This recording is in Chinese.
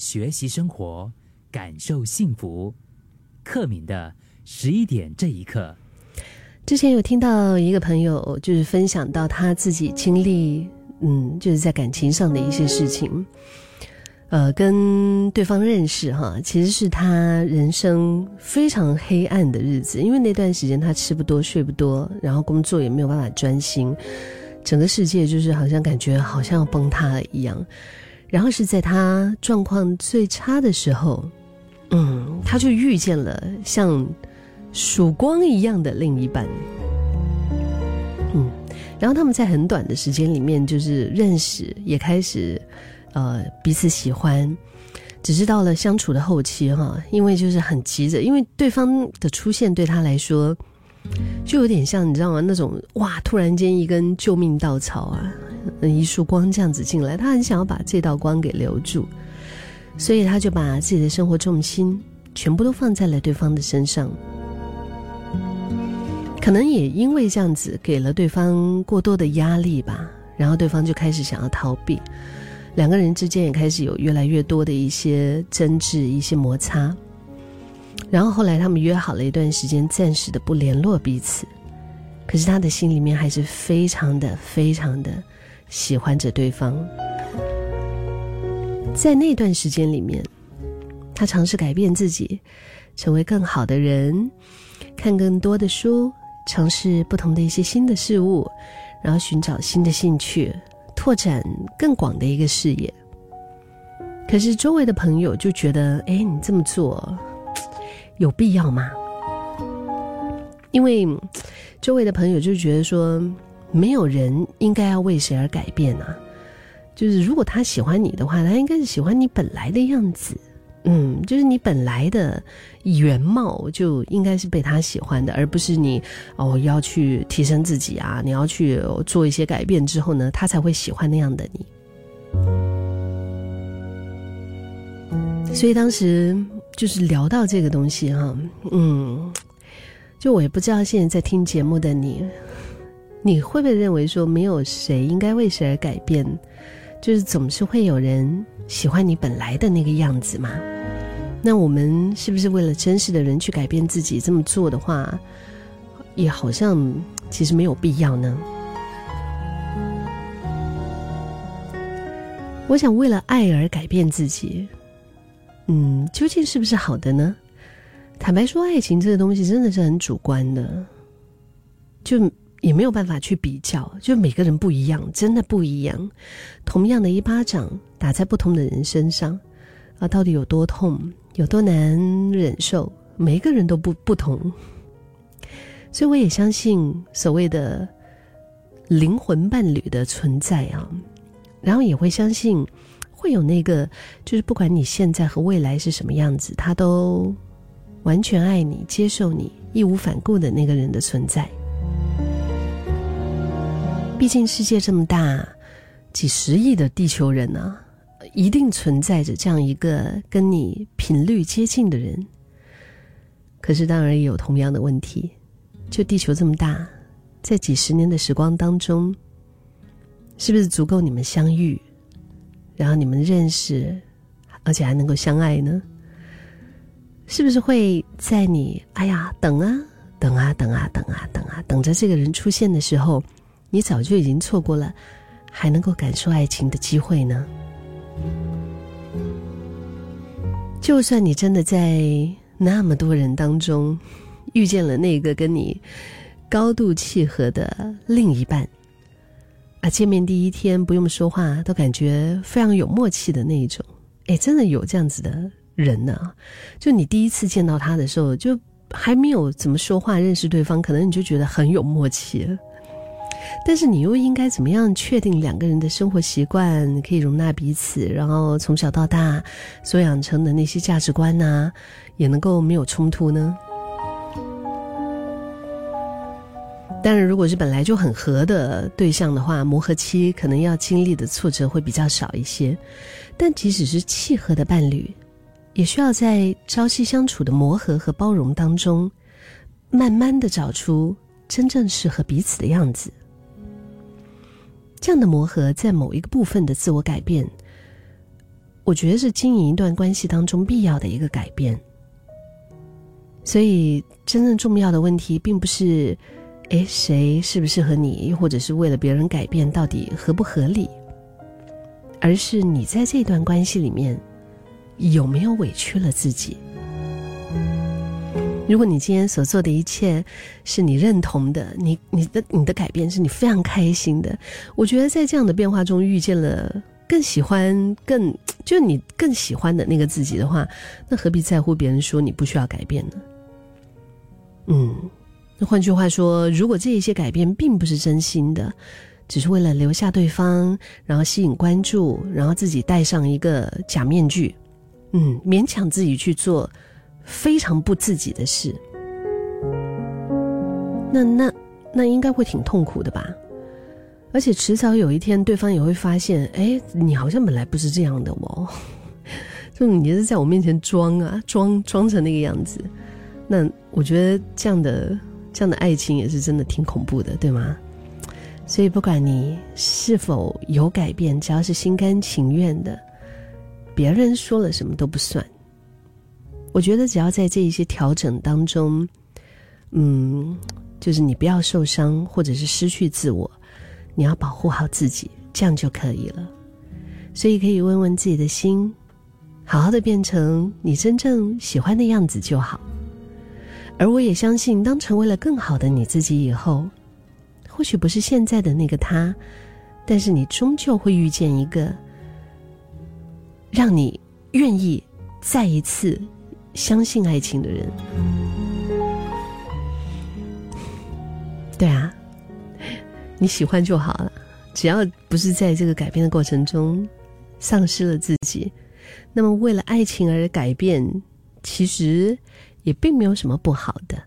学习生活，感受幸福。克敏的十一点这一刻，之前有听到一个朋友，就是分享到他自己经历，嗯，就是在感情上的一些事情。呃，跟对方认识哈，其实是他人生非常黑暗的日子，因为那段时间他吃不多睡不多，然后工作也没有办法专心，整个世界就是好像感觉好像要崩塌了一样。然后是在他状况最差的时候，嗯，他就遇见了像曙光一样的另一半，嗯，然后他们在很短的时间里面就是认识，也开始。呃，彼此喜欢，只是到了相处的后期哈，因为就是很急着，因为对方的出现对他来说，就有点像你知道吗？那种哇，突然间一根救命稻草啊，一束光这样子进来，他很想要把这道光给留住，所以他就把自己的生活重心全部都放在了对方的身上，可能也因为这样子给了对方过多的压力吧，然后对方就开始想要逃避。两个人之间也开始有越来越多的一些争执、一些摩擦，然后后来他们约好了一段时间，暂时的不联络彼此。可是他的心里面还是非常的、非常的喜欢着对方。在那段时间里面，他尝试改变自己，成为更好的人，看更多的书，尝试不同的一些新的事物，然后寻找新的兴趣。拓展更广的一个视野，可是周围的朋友就觉得，哎，你这么做有必要吗？因为周围的朋友就觉得说，没有人应该要为谁而改变啊。就是如果他喜欢你的话，他应该是喜欢你本来的样子。嗯，就是你本来的原貌就应该是被他喜欢的，而不是你哦要去提升自己啊，你要去做一些改变之后呢，他才会喜欢那样的你。所以当时就是聊到这个东西哈，嗯，就我也不知道现在在听节目的你，你会不会认为说没有谁应该为谁而改变？就是总是会有人喜欢你本来的那个样子嘛？那我们是不是为了真实的人去改变自己？这么做的话，也好像其实没有必要呢。我想为了爱而改变自己，嗯，究竟是不是好的呢？坦白说，爱情这个东西真的是很主观的，就。也没有办法去比较，就每个人不一样，真的不一样。同样的一巴掌打在不同的人身上，啊，到底有多痛，有多难忍受？每一个人都不不同。所以我也相信所谓的灵魂伴侣的存在啊，然后也会相信会有那个，就是不管你现在和未来是什么样子，他都完全爱你、接受你、义无反顾的那个人的存在。毕竟世界这么大，几十亿的地球人呢，一定存在着这样一个跟你频率接近的人。可是当然也有同样的问题，就地球这么大，在几十年的时光当中，是不是足够你们相遇，然后你们认识，而且还能够相爱呢？是不是会在你哎呀等啊等啊等啊等啊等啊等着这个人出现的时候？你早就已经错过了，还能够感受爱情的机会呢。就算你真的在那么多人当中遇见了那个跟你高度契合的另一半，啊，见面第一天不用说话都感觉非常有默契的那一种，哎，真的有这样子的人呢。就你第一次见到他的时候，就还没有怎么说话认识对方，可能你就觉得很有默契了。但是你又应该怎么样确定两个人的生活习惯可以容纳彼此，然后从小到大所养成的那些价值观呢，也能够没有冲突呢？当然，如果是本来就很合的对象的话，磨合期可能要经历的挫折会比较少一些。但即使是契合的伴侣，也需要在朝夕相处的磨合和包容当中，慢慢的找出真正适合彼此的样子。这样的磨合，在某一个部分的自我改变，我觉得是经营一段关系当中必要的一个改变。所以，真正重要的问题，并不是，哎，谁适不适合你，或者是为了别人改变到底合不合理，而是你在这段关系里面有没有委屈了自己。如果你今天所做的一切是你认同的，你你的你的改变是你非常开心的，我觉得在这样的变化中遇见了更喜欢、更就你更喜欢的那个自己的话，那何必在乎别人说你不需要改变呢？嗯，那换句话说，如果这一些改变并不是真心的，只是为了留下对方，然后吸引关注，然后自己戴上一个假面具，嗯，勉强自己去做。非常不自己的事，那那那应该会挺痛苦的吧？而且迟早有一天，对方也会发现，哎，你好像本来不是这样的哦，就你是在我面前装啊，装装成那个样子。那我觉得这样的这样的爱情也是真的挺恐怖的，对吗？所以不管你是否有改变，只要是心甘情愿的，别人说了什么都不算。我觉得只要在这一些调整当中，嗯，就是你不要受伤或者是失去自我，你要保护好自己，这样就可以了。所以可以问问自己的心，好好的变成你真正喜欢的样子就好。而我也相信，当成为了更好的你自己以后，或许不是现在的那个他，但是你终究会遇见一个让你愿意再一次。相信爱情的人，对啊，你喜欢就好了，只要不是在这个改变的过程中丧失了自己，那么为了爱情而改变，其实也并没有什么不好的。